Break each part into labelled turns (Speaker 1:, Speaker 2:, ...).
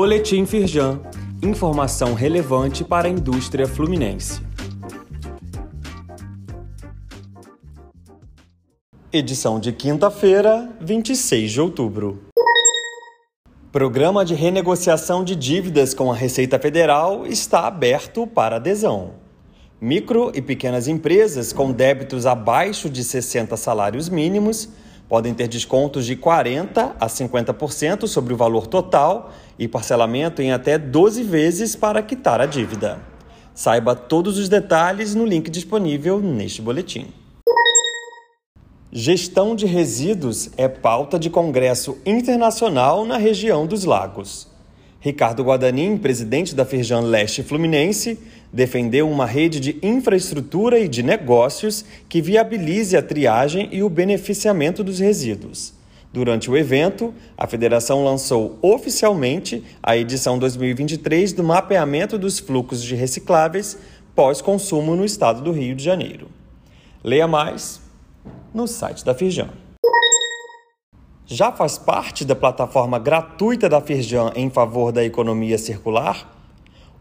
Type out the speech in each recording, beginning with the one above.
Speaker 1: Boletim Firjan. Informação relevante para a indústria fluminense. Edição de quinta-feira, 26 de outubro. Programa de renegociação de dívidas com a Receita Federal está aberto para adesão. Micro e pequenas empresas com débitos abaixo de 60 salários mínimos podem ter descontos de 40% a 50% sobre o valor total e parcelamento em até 12 vezes para quitar a dívida. Saiba todos os detalhes no link disponível neste boletim. Gestão de resíduos é pauta de congresso internacional na região dos lagos. Ricardo Guadanin, presidente da Firjan Leste Fluminense, defendeu uma rede de infraestrutura e de negócios que viabilize a triagem e o beneficiamento dos resíduos. Durante o evento, a federação lançou oficialmente a edição 2023 do mapeamento dos fluxos de recicláveis pós-consumo no estado do Rio de Janeiro. Leia mais no site da Firjan. Já faz parte da plataforma gratuita da Firjan em favor da economia circular?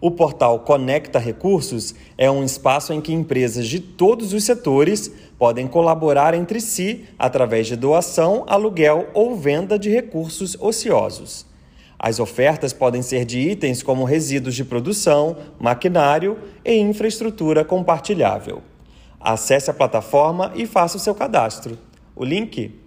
Speaker 1: O portal Conecta Recursos é um espaço em que empresas de todos os setores podem colaborar entre si através de doação, aluguel ou venda de recursos ociosos. As ofertas podem ser de itens como resíduos de produção, maquinário e infraestrutura compartilhável. Acesse a plataforma e faça o seu cadastro. O link